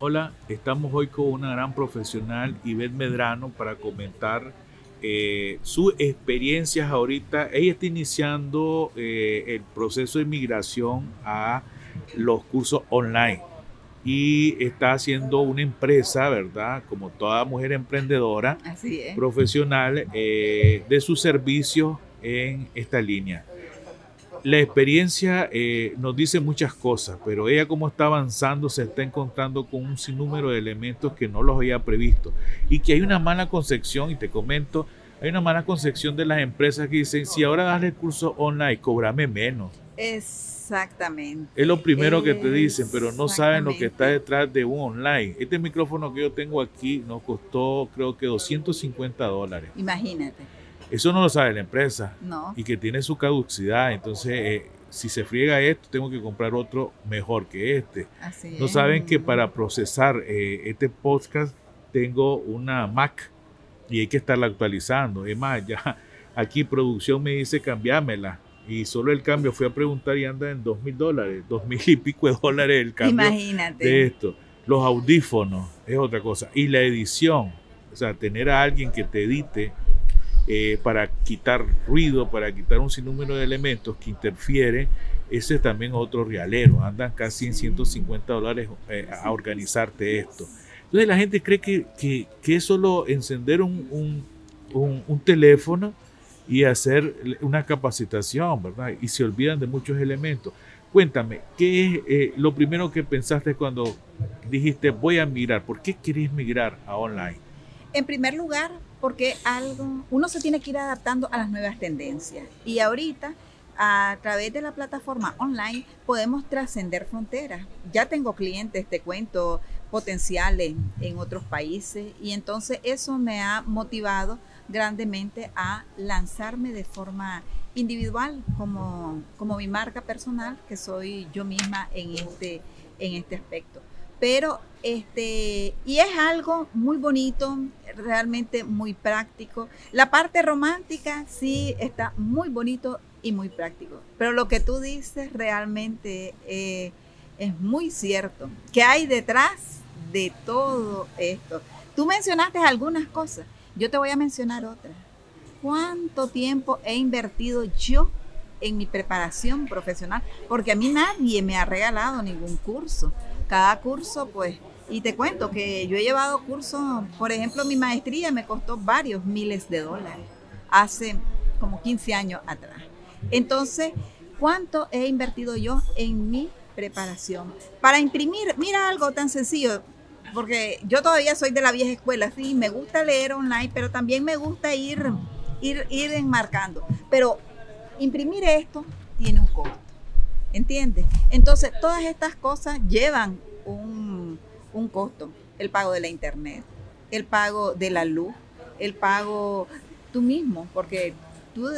Hola, estamos hoy con una gran profesional, Ivette Medrano, para comentar eh, sus experiencias ahorita. Ella está iniciando eh, el proceso de migración a los cursos online y está haciendo una empresa, ¿verdad? Como toda mujer emprendedora, profesional, eh, de sus servicios en esta línea la experiencia eh, nos dice muchas cosas, pero ella como está avanzando se está encontrando con un sinnúmero de elementos que no los había previsto y que hay una mala concepción, y te comento, hay una mala concepción de las empresas que dicen, si ahora das el curso online, cobrame menos. Exactamente. Es lo primero que te dicen, pero no saben lo que está detrás de un online. Este micrófono que yo tengo aquí nos costó creo que 250 dólares. Imagínate. Eso no lo sabe la empresa. No. Y que tiene su caducidad. Entonces, eh, si se friega esto, tengo que comprar otro mejor que este. Así no saben que para procesar eh, este podcast tengo una Mac y hay que estarla actualizando. Es más, ya aquí producción me dice cambiámela. Y solo el cambio fui a preguntar y anda en dos mil dólares, dos mil y pico de dólares el cambio Imagínate. de esto. Los audífonos es otra cosa. Y la edición, o sea, tener a alguien que te edite eh, para quitar ruido, para quitar un sinnúmero de elementos que interfieren, ese es también otro realero. Andan casi en 150 dólares eh, a organizarte esto. Entonces la gente cree que, que, es solo encender un, un, teléfono y hacer una capacitación, ¿verdad? Y se olvidan de muchos elementos. Cuéntame, ¿qué es eh, lo primero que pensaste cuando dijiste voy a migrar? ¿Por qué querés migrar a online? En primer lugar, porque algo, uno se tiene que ir adaptando a las nuevas tendencias. Y ahorita, a través de la plataforma online, podemos trascender fronteras. Ya tengo clientes, te cuento, potenciales en otros países. Y entonces eso me ha motivado grandemente a lanzarme de forma individual como, como mi marca personal, que soy yo misma en este, en este aspecto pero este, y es algo muy bonito, realmente muy práctico. La parte romántica sí está muy bonito y muy práctico, pero lo que tú dices realmente eh, es muy cierto. ¿Qué hay detrás de todo esto? Tú mencionaste algunas cosas, yo te voy a mencionar otras. ¿Cuánto tiempo he invertido yo en mi preparación profesional? Porque a mí nadie me ha regalado ningún curso cada curso, pues, y te cuento que yo he llevado cursos, por ejemplo, mi maestría me costó varios miles de dólares hace como 15 años atrás. Entonces, ¿cuánto he invertido yo en mi preparación? Para imprimir, mira algo tan sencillo, porque yo todavía soy de la vieja escuela, sí, me gusta leer online, pero también me gusta ir, ir, ir enmarcando. Pero imprimir esto tiene un costo. ¿Entiendes? Entonces, todas estas cosas llevan un, costo. El pago de la internet, el pago de la luz, el pago tú mismo, porque tú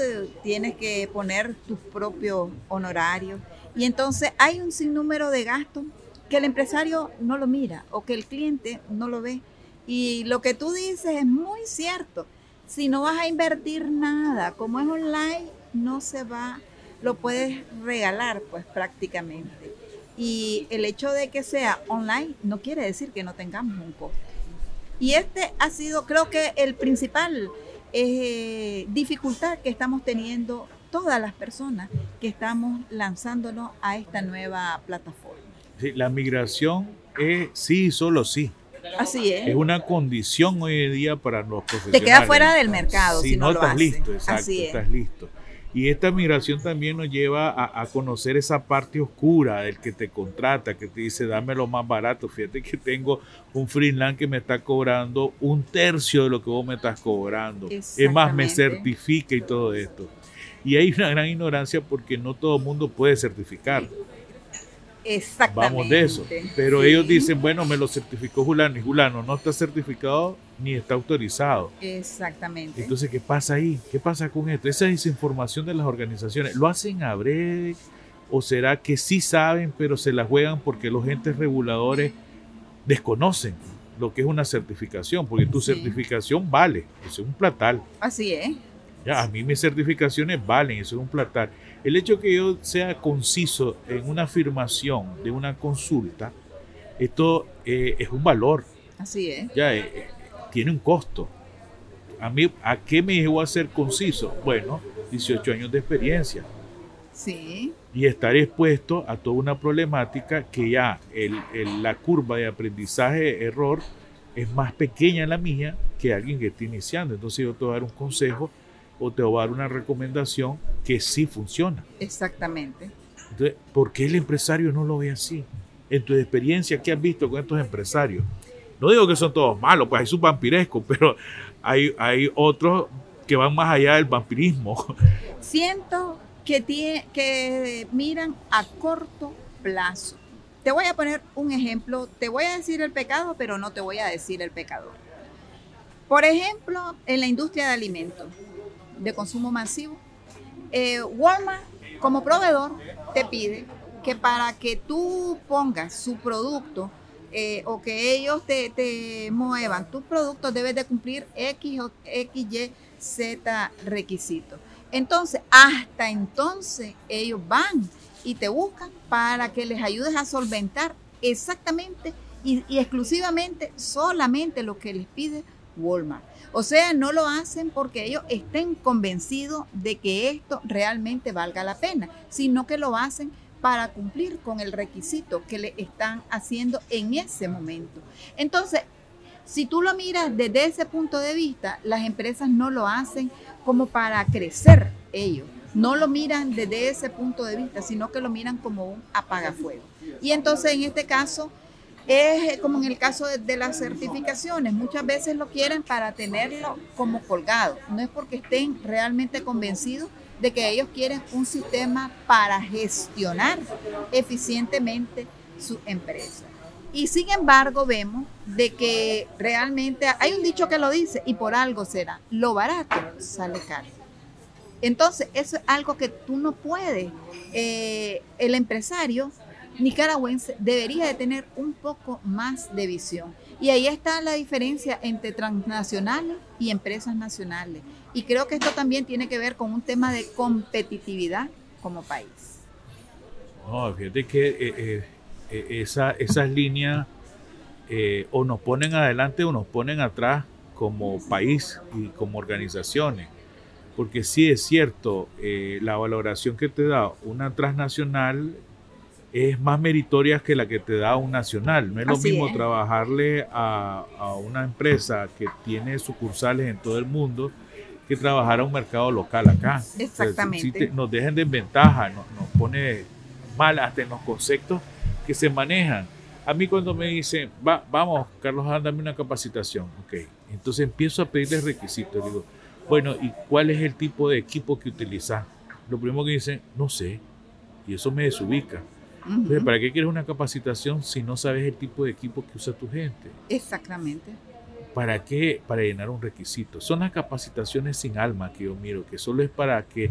tienes que poner tus propios honorarios. Y entonces hay un sinnúmero de gastos que el empresario no lo mira o que el cliente no lo ve. Y lo que tú dices es muy cierto. Si no vas a invertir nada, como es online, no se va lo puedes regalar pues prácticamente. Y el hecho de que sea online no quiere decir que no tengamos un costo. Y este ha sido, creo que el principal eh, dificultad que estamos teniendo todas las personas que estamos lanzándonos a esta nueva plataforma. la migración es sí, solo sí. Así es. Es una condición hoy en día para los profesionales. Te queda fuera del mercado si, no, estás listo, exacto, estás listo. Y esta migración también nos lleva a, conocer esa parte oscura del que te contrata, que te dice, dame lo más barato. Fíjate que tengo un freelance que me está cobrando un tercio de lo que vos me estás cobrando. Es más, me certifica y todo esto. Y hay una gran ignorancia porque no todo el mundo puede certificar. Exactamente. Vamos de eso. Pero ellos dicen, bueno, me lo certificó Julano y Julano no está certificado ni está autorizado. Exactamente. Entonces, ¿qué pasa ahí? ¿Qué pasa con esto? Esa desinformación de las organizaciones, ¿lo hacen a breve? ¿O será que sí saben, pero se la juegan porque los entes reguladores desconocen lo que es una certificación? Porque tu certificación vale, es un platal. Así es. Ya, a mí mis certificaciones valen, eso es un platal. El hecho que yo sea conciso en una afirmación de una consulta Esto eh, es un valor. Así es. Ya eh, tiene un costo. A mí, ¿a qué me llevó a ser conciso? Bueno, 18 años de experiencia. Sí. Y estar expuesto a toda una problemática que ya el, el- la curva de aprendizaje-error es más pequeña la mía que alguien que está iniciando. Entonces yo te voy a dar un consejo o te voy a dar una recomendación que sí funciona. Exactamente. Entonces, ¿por qué el empresario no lo ve así? En tu experiencia, ¿qué has visto con estos empresarios? No digo que son todos malos, pues hay sus vampirescos, pero hay, hay otros que van más allá del vampirismo. Siento que, que miran a corto plazo. Te voy a poner un ejemplo. Te voy a decir el pecado, pero no te voy a decir el pecador. Por ejemplo, en la industria de alimentos de consumo masivo, eh, Walmart como proveedor te pide que para que tú pongas su producto eh, o que ellos te, te muevan tus productos debes de cumplir X o X, Y, Z requisitos. Entonces, hasta entonces ellos van y te buscan para que les ayudes a solventar exactamente y, y exclusivamente solamente lo que les pide Walmart. O sea, no lo hacen porque ellos estén convencidos de que esto realmente valga la pena, sino que lo hacen para cumplir con el requisito que le están haciendo en ese momento. Entonces, si tú lo miras desde ese punto de vista, las empresas no lo hacen como para crecer ellos. No lo miran desde ese punto de vista, sino que lo miran como un apagafuego. Y entonces en este caso es como en el caso de, las certificaciones. Muchas veces lo quieren para tenerlo como colgado. No es porque estén realmente convencidos de que ellos quieren un sistema para gestionar eficientemente su empresa. Y sin embargo vemos de que realmente hay un dicho que lo dice y por algo será, lo barato sale caro. Entonces, eso es algo que tú no puedes. Eh, el empresario nicaragüense debería de tener un poco más de visión. Y ahí está la diferencia entre transnacionales y empresas nacionales. Y creo que esto también tiene que ver con un tema de competitividad como país. No, fíjate que eh, eh, eh, esa, esas líneas eh, o nos ponen adelante o nos ponen atrás como país y como organizaciones. Porque sí es cierto, la valoración que te da una transnacional es más meritoria que la que te da un nacional. No es lo Así mismo es. trabajarle a, a una empresa que tiene sucursales en todo el mundo que trabajar a un mercado local acá. O sea, si- Exactamente. te- nos dejan de ventaja, nos, nos pone mal hasta en los conceptos que se manejan. A mí cuando me dicen, Va, vamos, Carlos, dame una capacitación, ok. Entonces empiezo a pedirles requisitos. Digo, bueno, ¿y cuál es el tipo de equipo que utilizas? Lo primero que dicen, no sé. Y eso me desubica. Entonces. ¿para qué quieres una capacitación si no sabes el tipo de equipo que usa tu gente? Exactamente. ¿Para qué? Para llenar un requisito. Son las capacitaciones sin alma que yo miro, que solo es para que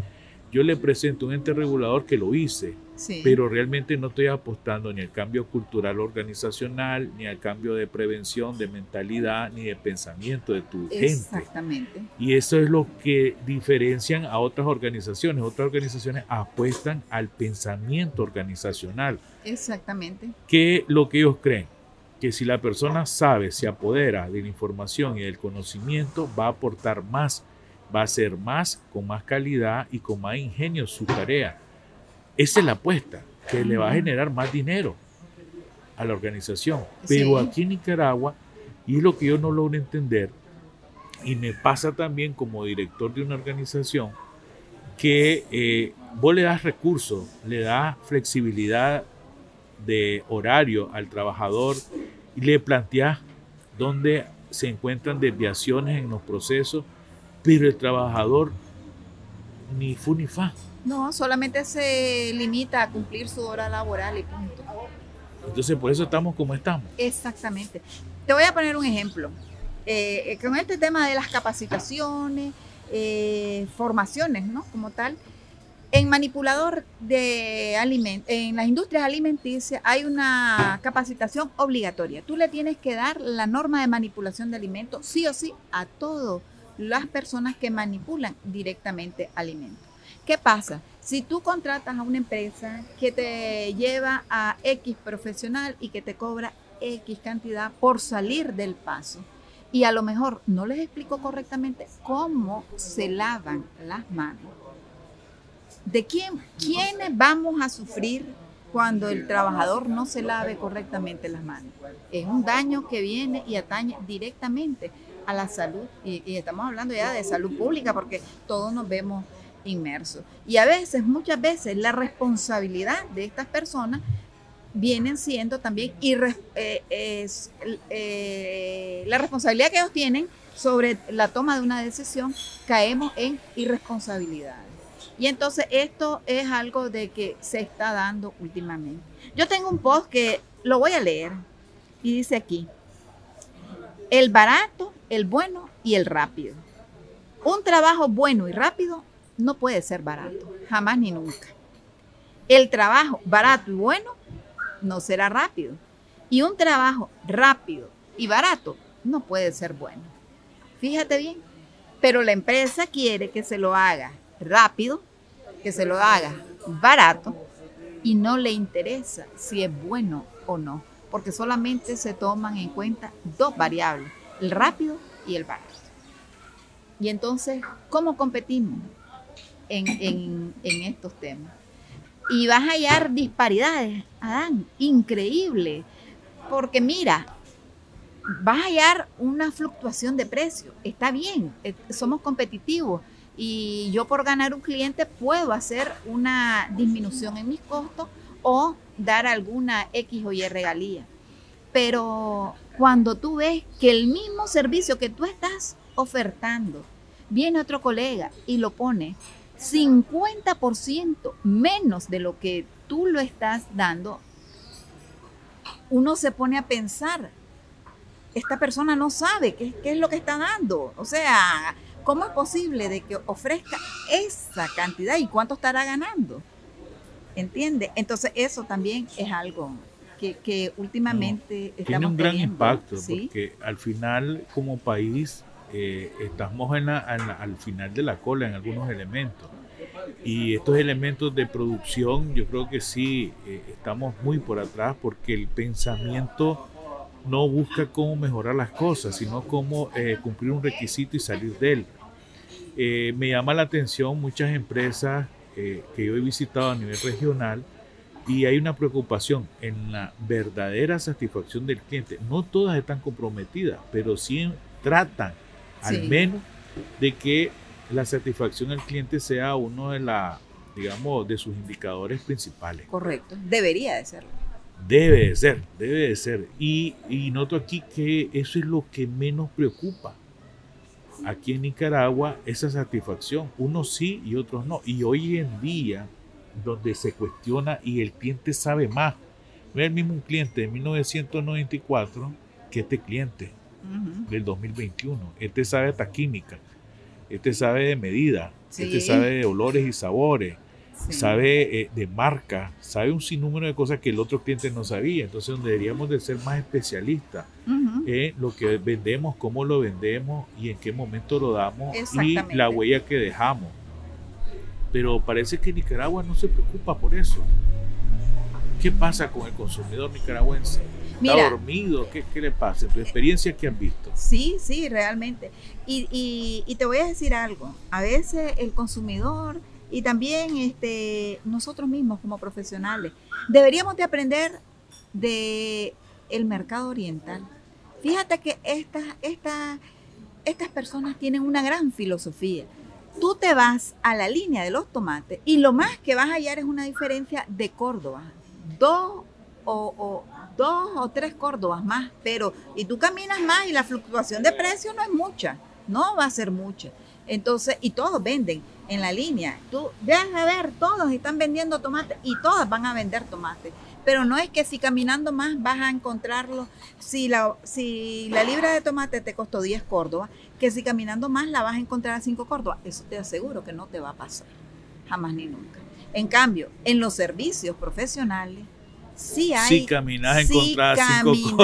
yo le presente un ente regulador que lo hice, Sí. pero realmente no estoy apostando ni al cambio cultural organizacional, ni al cambio de prevención, de mentalidad, ni de pensamiento de tu gente. Exactamente. Y eso es lo que diferencian a otras organizaciones. Otras organizaciones apuestan al pensamiento organizacional, Exactamente. que lo que ellos creen, que si la persona sabe, se apodera de la información y del conocimiento, va a aportar más, va a hacer más, con más calidad y con más ingenio su tarea. Esa es la apuesta, que le va a generar más dinero a la organización. Pero Sí. aquí en Nicaragua, y es lo que yo no logro entender, y me pasa también como director de una organización, que eh, vos le das recursos, le das flexibilidad de horario al trabajador y le planteas dónde se encuentran desviaciones en los procesos, pero el trabajador ni fu ni fa. No, solamente se limita a cumplir su hora laboral y punto. Entonces por eso estamos como estamos. Exactamente. Te voy a poner un ejemplo. Eh, con este tema de las capacitaciones, eh, formaciones, ¿no? Como tal, en manipulador de alimentos, en las industrias alimenticias hay una capacitación obligatoria. Tú le tienes que dar la norma de manipulación de alimentos sí o sí a todas las personas que manipulan directamente alimentos. ¿Qué pasa? Si tú contratas a una empresa que te lleva a X profesional y que te cobra X cantidad por salir del paso. Y a lo mejor no les explico correctamente cómo se lavan las manos. ¿De quién, quiénes vamos a sufrir cuando el trabajador no se lave correctamente las manos? Es un daño que viene y atañe directamente a la salud. Y, estamos hablando ya de salud pública porque todos nos vemos inmersos. Y a veces, muchas veces, la responsabilidad de estas personas vienen siendo también eh, es, eh, la responsabilidad que ellos tienen sobre la toma de una decisión, caemos en irresponsabilidades. Y entonces esto es algo de que se está dando últimamente. Yo tengo un post que lo voy a leer y dice aquí, el barato, el bueno y el rápido. Un trabajo bueno y rápido no puede ser barato, jamás ni nunca. El trabajo barato y bueno no será rápido. Y un trabajo rápido y barato no puede ser bueno. Fíjate bien. Pero la empresa quiere que se lo haga rápido, que se lo haga barato y no le interesa si es bueno o no, porque solamente se toman en cuenta dos variables, el rápido y el barato. Y entonces, ¿cómo competimos en, en estos temas? y vas a hallar disparidades, Adán, increíble. Porque mira, vas a hallar una fluctuación de precio. Está bien, eh, somos competitivos y yo por ganar un cliente puedo hacer una disminución en mis costos o dar alguna X o Y regalía. Pero cuando tú ves que el mismo servicio que tú estás ofertando, viene otro colega y lo pone 50% menos de lo que tú lo estás dando, uno se pone a pensar, esta persona no sabe qué, es lo que está dando. O sea, ¿cómo es posible de que ofrezca esa cantidad y cuánto estará ganando? ¿Entiende? Entonces eso también es algo que, últimamente no, Tiene un gran impacto porque al final como país eh, estamos en al final de la cola en algunos elementos. Y estos elementos de producción, yo creo que sí, eh, estamos muy por atrás porque el pensamiento no busca cómo mejorar las cosas, sino cómo eh, cumplir un requisito y salir de él. me llama la atención muchas empresas que yo he visitado a nivel regional y hay una preocupación en la verdadera satisfacción del cliente. No todas están comprometidas, pero sí tratan al menos de que la satisfacción del cliente sea uno de la, digamos, de sus indicadores principales. Correcto, debería de serlo. Debe de ser, debe de ser. Y, y noto aquí que eso es lo que menos preocupa. Aquí en Nicaragua, esa satisfacción, unos sí y otros no. Y hoy en día, donde se cuestiona y el cliente sabe más, es el mismo un cliente de 1994 que este cliente del 2021. Este sabe hasta química, este sabe de medida, este sabe de olores y sabores, sabe eh, de marca, sabe un sinnúmero de cosas que el otro cliente no sabía. Entonces, donde deberíamos de ser más especialistas en lo que vendemos, cómo lo vendemos y en qué momento lo damos y la huella que dejamos. Pero parece que Nicaragua no se preocupa por eso. ¿Qué pasa con el consumidor nicaragüense? ¿Está dormido? ¿Qué, le pasa? ¿En tu experiencia qué han visto? Sí, sí, realmente. Y, te voy a decir algo. A veces el consumidor y también este, nosotros mismos como profesionales deberíamos de aprender de mercado oriental. Fíjate que estas, estas, estas personas tienen una gran filosofía. Tú te vas a la línea de los tomates y lo más que vas a hallar es una diferencia de Córdoba. Dos o, dos o tres Córdobas más, pero y tú caminas más y la fluctuación de precio no es mucha, no va a ser mucha. Entonces, y todos venden en la línea. Tú dejas de ver, todos están vendiendo tomate y todas van a vender tomate. Pero no es que si caminando más vas a encontrarlo, si la, si la libra de tomate te costó 10 Córdobas, que si caminando más la vas a encontrar a 5 Córdobas. Eso te aseguro que no te va a pasar, jamás ni nunca. En cambio, en los servicios profesionales, Sí hay. Si caminas sí cinco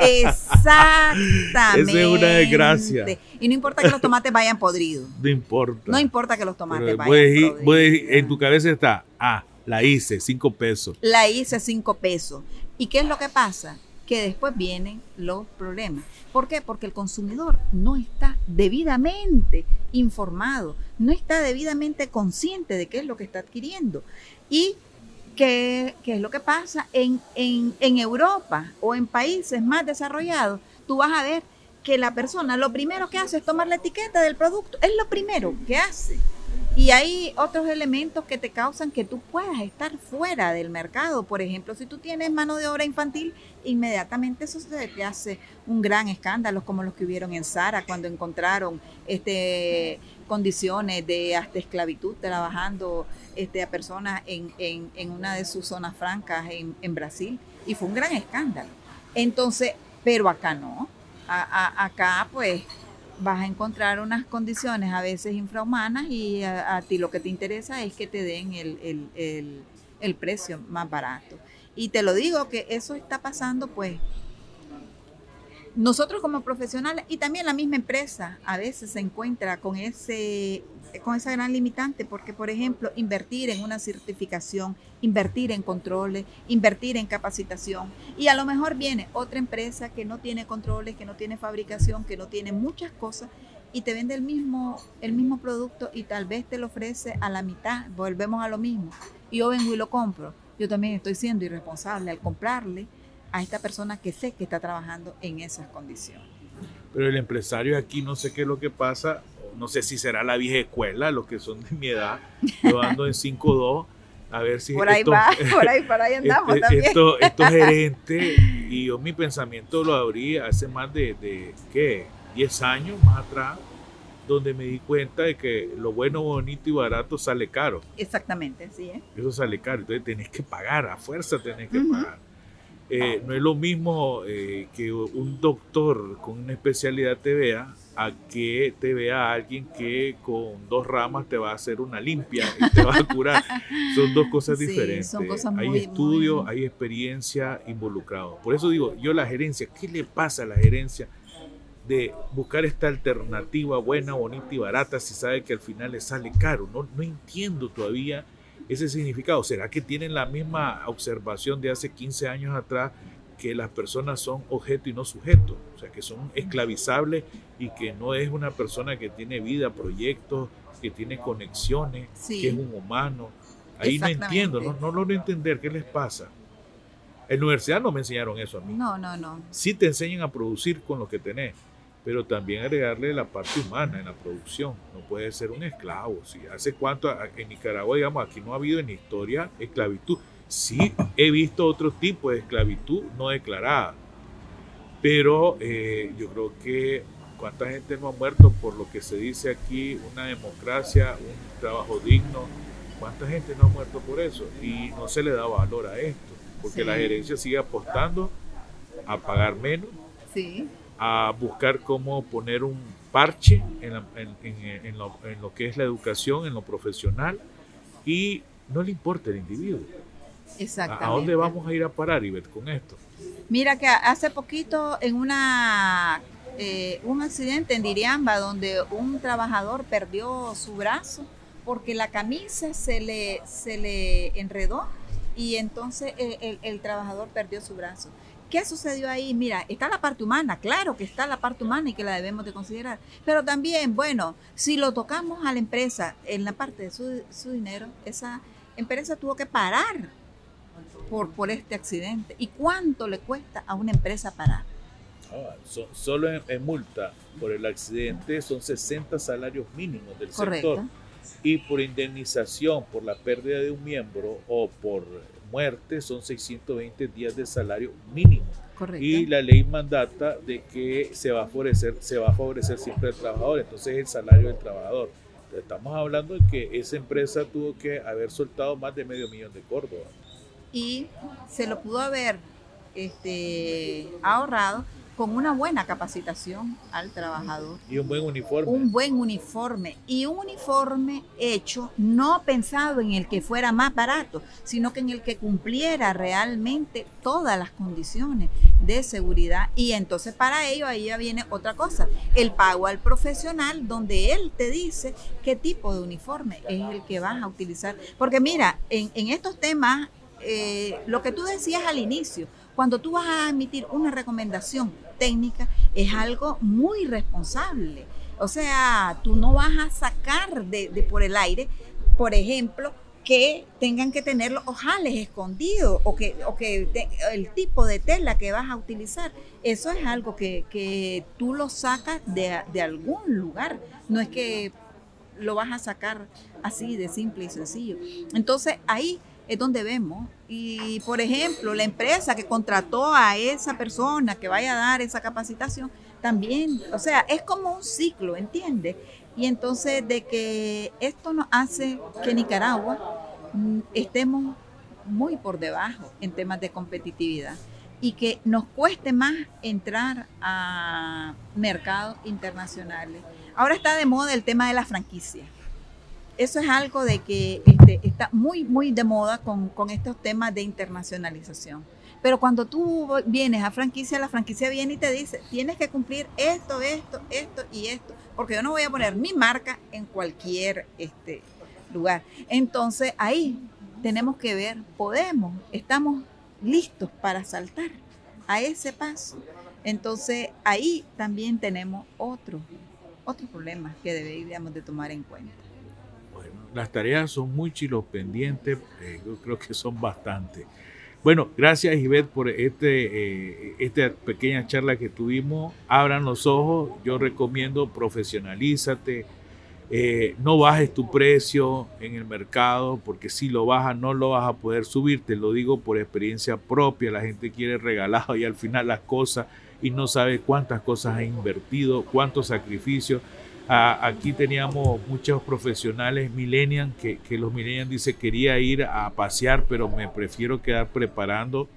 Exactamente. Esa es una desgracia. Y no importa que los tomates vayan podridos. No importa. No importa que los tomates vayan podridos. en tu cabeza está, ah, la hice, cinco pesos. La hice cinco pesos. ¿Y qué es lo que pasa? que después vienen los problemas. ¿Por qué? Porque el consumidor no está debidamente informado, no está debidamente consciente de qué es lo que está adquiriendo. Y qué, es lo que pasa en, en, en Europa o en países más desarrollados, tú vas a ver que la persona lo primero que hace es tomar la etiqueta del producto, es lo primero que hace. Y hay otros elementos que te causan que tú puedas estar fuera del mercado. Por ejemplo, si tú tienes mano de obra infantil, inmediatamente eso se te hace un gran escándalo, como los que hubieron en Sara cuando encontraron este, condiciones de hasta esclavitud trabajando este, a personas en, en, una de sus zonas francas en, en Brasil. Y fue un gran escándalo. Entonces, pero acá no. acá, pues, vas a encontrar unas condiciones a veces infrahumanas y a, ti lo que te interesa es que te den el, precio más barato. Y te lo digo que eso está pasando pues nosotros como profesionales y también la misma empresa a veces se encuentra con ese con esa gran limitante, porque por ejemplo, invertir en una certificación, invertir en controles, invertir en capacitación, y a lo mejor viene otra empresa que no tiene controles, que no tiene fabricación, que no tiene muchas cosas, y te vende el mismo, el mismo producto y tal vez te lo ofrece a la mitad, volvemos a lo mismo. Yo vengo y lo compro. Yo también estoy siendo irresponsable al comprarle a esta persona que sé que está trabajando en esas condiciones. Pero el empresario aquí no sé qué es lo que pasa, no sé si será la vieja escuela, los que son de mi edad, yo ando en 5-2, a ver si... Por ahí va, por ahí, por ahí andamos este, también. Estos, gerentes, y yo mi pensamiento lo abrí hace más de, de, ¿qué? 10 años más atrás, donde me di cuenta de que lo bueno, bonito y barato sale caro. Exactamente, sí. ¿eh? Eso sale caro, entonces tenés que pagar, a fuerza tenés que pagar. Eh, no es lo mismo eh, que un doctor con una especialidad te vea a que te vea alguien que con dos ramas te va a hacer una limpia y te va a curar. son dos cosas diferentes. hay estudio, hay experiencia involucrado. Por eso digo, yo la gerencia, ¿qué le pasa a la gerencia de buscar esta alternativa buena, bonita y barata si sabe que al final le sale caro? No, no entiendo todavía ese significado. ¿Será que tienen la misma observación de hace 15 años atrás que las personas son objeto y no sujeto, o sea, que son esclavizables y que no es una persona que tiene vida, proyectos, que tiene conexiones, que es un humano. Ahí no entiendo, no, no logro entender qué les pasa. En la universidad no me enseñaron eso a mí. No, no, no. Sí te enseñan a producir con lo que tenés, pero también agregarle la parte humana en la producción. No puede ser un esclavo. Si hace cuánto en Nicaragua, digamos, aquí no ha habido en historia esclavitud. Sí he visto otro tipo de esclavitud no declarada, pero eh, yo creo que cuánta gente no ha muerto por lo que se dice aquí, una democracia, un trabajo digno, cuánta gente no ha muerto por eso y no se le da valor a esto, porque la gerencia sigue apostando a pagar menos, a buscar cómo poner un parche en, lo, en lo que es la educación, en lo profesional y no le importa el individuo. Exactamente. ¿A dónde vamos a ir a parar, Ivette, con esto? Mira que hace poquito en una eh, un accidente en Diriamba donde un trabajador perdió su brazo porque la camisa se le, se le enredó y entonces el, trabajador perdió su brazo. ¿Qué sucedió ahí? Mira, está la parte humana, claro que está la parte humana y que la debemos de considerar, pero también, bueno, si lo tocamos a la empresa en la parte de su, su dinero, esa empresa tuvo que parar por, por este accidente. ¿Y cuánto le cuesta a una empresa parar? Ah, solo en, multa por el accidente son 60 salarios mínimos del sector. Y por indemnización por la pérdida de un miembro o por muerte son 620 días de salario mínimo. Correcto. Y la ley mandata de que se va a favorecer, se va a favorecer siempre al trabajador, entonces el salario del trabajador. Estamos hablando de que esa empresa tuvo que haber soltado más de medio millón de Córdoba y se lo pudo haber este, ahorrado con una buena capacitación al trabajador. Y un buen uniforme. Un buen uniforme. Y un uniforme hecho no pensado en el que fuera más barato, sino que en el que cumpliera realmente todas las condiciones de seguridad. Y entonces para ello ahí ya viene otra cosa, el pago al profesional donde él te dice qué tipo de uniforme es el que vas a utilizar. Porque mira, en, en estos temas eh, lo que tú decías al inicio, cuando tú vas a emitir una recomendación técnica, es algo muy responsable. O sea, tú no vas a sacar de, por el aire, por ejemplo, que tengan que tener los ojales escondidos o que, o que el tipo de tela que vas a utilizar. Eso es algo que, tú lo sacas de, de, algún lugar. No es que lo vas a sacar así de simple y sencillo. Entonces ahí es donde vemos. Y por ejemplo, la empresa que contrató a esa persona que vaya a dar esa capacitación, también, o sea, es como un ciclo, ¿entiendes? Y entonces de que esto nos hace que Nicaragua mm, estemos muy por debajo en temas de competitividad y que nos cueste más entrar a mercados internacionales. Ahora está de moda el tema de la franquicia eso es algo de que este, está muy, muy de moda con, estos temas de internacionalización. Pero cuando tú vienes a franquicia, la franquicia viene y te dice, tienes que cumplir esto, esto, esto y esto, porque yo no voy a poner mi marca en cualquier este, lugar. Entonces ahí tenemos que ver, podemos, estamos listos para saltar a ese paso. Entonces ahí también tenemos otro, otro problema que deberíamos de tomar en cuenta las tareas son muy chilos pendientes, eh, yo creo que son bastantes. Bueno, gracias Ivette por este, eh, esta pequeña charla que tuvimos. Abran los ojos, yo recomiendo profesionalízate, eh, no bajes tu precio en el mercado, porque si lo bajas no lo vas a poder subir, te lo digo por experiencia propia, la gente quiere regalado y al final las cosas y no sabe cuántas cosas ha invertido, cuántos sacrificios aquí teníamos muchos profesionales millennials que, que los millennials dice quería ir a pasear, pero me prefiero quedar preparando,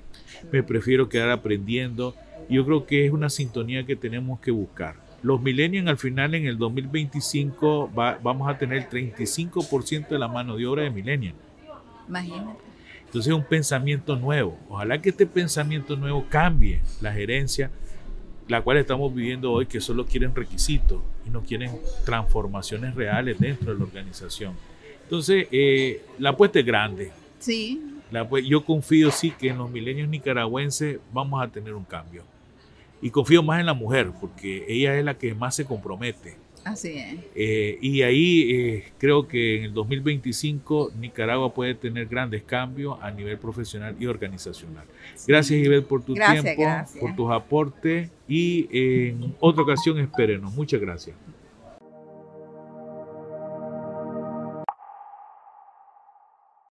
me prefiero quedar aprendiendo. Yo creo que es una sintonía que tenemos que buscar. Los millennials al final en el 2025 vamos a tener el 35% de la mano de obra de millennials. Imagínate. Entonces es un pensamiento nuevo. Ojalá que este pensamiento nuevo cambie la gerencia la cual estamos viviendo hoy, que solo quieren requisitos y no quieren transformaciones reales dentro de la organización. Entonces, eh, la apuesta es grande. Sí. La, yo confío sí que en los milenios nicaragüenses vamos a tener un cambio. Y confío más en la mujer, porque ella es la que más se compromete. Así es. Eh, y ahí eh, creo que en el 2025 Nicaragua puede tener grandes cambios a nivel profesional y organizacional. Gracias, Ivette, por tu tiempo, por tus aportes y en otra ocasión espérenos. Muchas gracias.